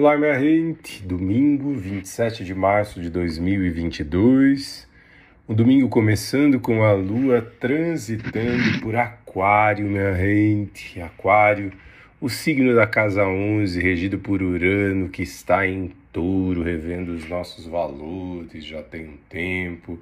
Olá, minha gente! Domingo, 27 de março de 2022. Um domingo começando com a lua transitando por Aquário, minha gente. Aquário, o signo da casa 11, regido por Urano, que está em touro, revendo os nossos valores já tem um tempo.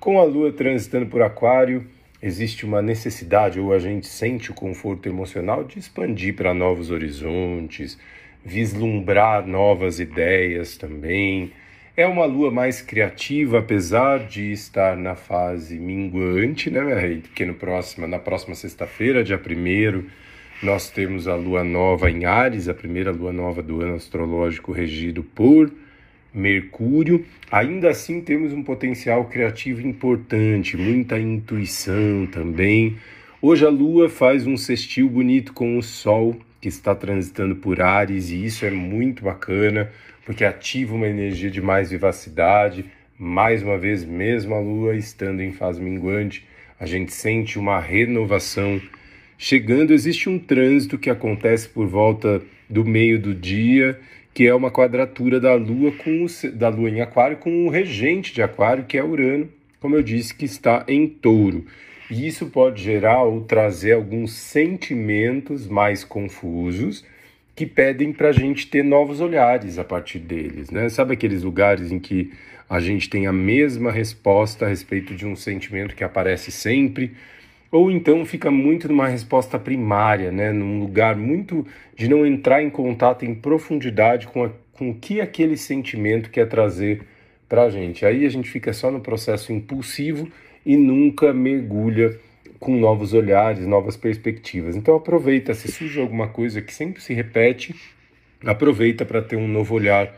Com a lua transitando por Aquário, existe uma necessidade, ou a gente sente o conforto emocional de expandir para novos horizontes vislumbrar novas ideias também. É uma lua mais criativa, apesar de estar na fase minguante, né, minha rei? Porque no próximo, na próxima sexta-feira, dia 1 nós temos a lua nova em Ares, a primeira lua nova do ano astrológico regido por Mercúrio. Ainda assim, temos um potencial criativo importante, muita intuição também. Hoje a lua faz um sextil bonito com o Sol que está transitando por Ares e isso é muito bacana porque ativa uma energia de mais vivacidade. Mais uma vez, mesmo a Lua estando em fase minguante, a gente sente uma renovação chegando. Existe um trânsito que acontece por volta do meio do dia, que é uma quadratura da Lua com o, da Lua em Aquário com o regente de Aquário, que é Urano, como eu disse, que está em Touro. E isso pode gerar ou trazer alguns sentimentos mais confusos que pedem para a gente ter novos olhares a partir deles, né? Sabe aqueles lugares em que a gente tem a mesma resposta a respeito de um sentimento que aparece sempre, ou então fica muito numa resposta primária, né? Num lugar muito de não entrar em contato em profundidade com, a, com o que aquele sentimento quer trazer para a gente. Aí a gente fica só no processo impulsivo e nunca mergulha com novos olhares, novas perspectivas. Então aproveita, se surge alguma coisa que sempre se repete, aproveita para ter um novo olhar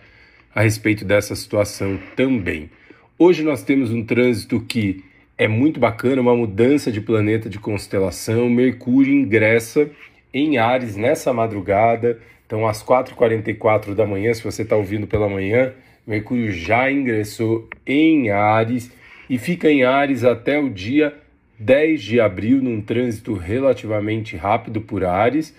a respeito dessa situação também. Hoje nós temos um trânsito que é muito bacana, uma mudança de planeta de constelação. Mercúrio ingressa em Ares nessa madrugada, então às 4h44 da manhã, se você está ouvindo pela manhã, Mercúrio já ingressou em Ares e fica em Ares até o dia 10 de abril, num trânsito relativamente rápido por Ares.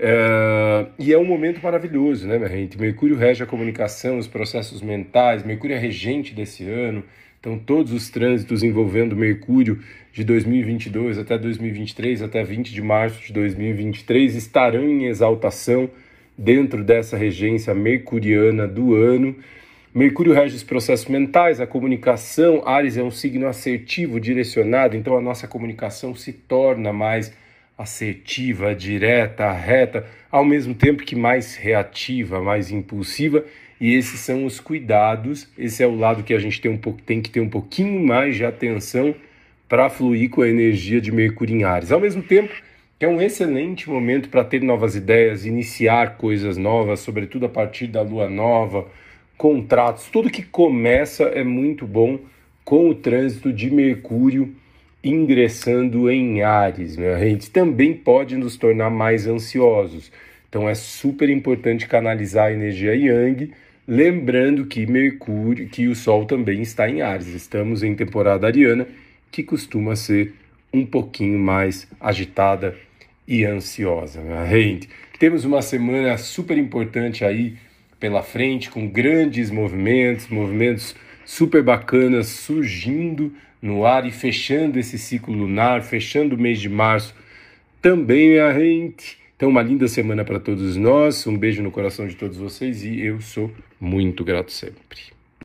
Uh, e é um momento maravilhoso, né, minha gente? Mercúrio rege a comunicação, os processos mentais, Mercúrio é regente desse ano, então todos os trânsitos envolvendo Mercúrio de 2022 até 2023, até 20 de março de 2023, estarão em exaltação dentro dessa regência mercuriana do ano. Mercúrio rege os processos mentais, a comunicação. Ares é um signo assertivo, direcionado, então a nossa comunicação se torna mais assertiva, direta, reta, ao mesmo tempo que mais reativa, mais impulsiva. E esses são os cuidados. Esse é o lado que a gente tem, um pouco, tem que ter um pouquinho mais de atenção para fluir com a energia de Mercúrio em Ares. Ao mesmo tempo, é um excelente momento para ter novas ideias, iniciar coisas novas, sobretudo a partir da lua nova contratos, tudo que começa é muito bom com o trânsito de Mercúrio ingressando em Ares. Né? A gente também pode nos tornar mais ansiosos. Então é super importante canalizar a energia Yang, lembrando que Mercúrio, que o Sol também está em Ares. Estamos em temporada ariana, que costuma ser um pouquinho mais agitada e ansiosa. Né? Gente, temos uma semana super importante aí pela frente, com grandes movimentos, movimentos super bacanas surgindo no ar e fechando esse ciclo lunar, fechando o mês de março também, a gente. Então, uma linda semana para todos nós, um beijo no coração de todos vocês e eu sou muito grato sempre.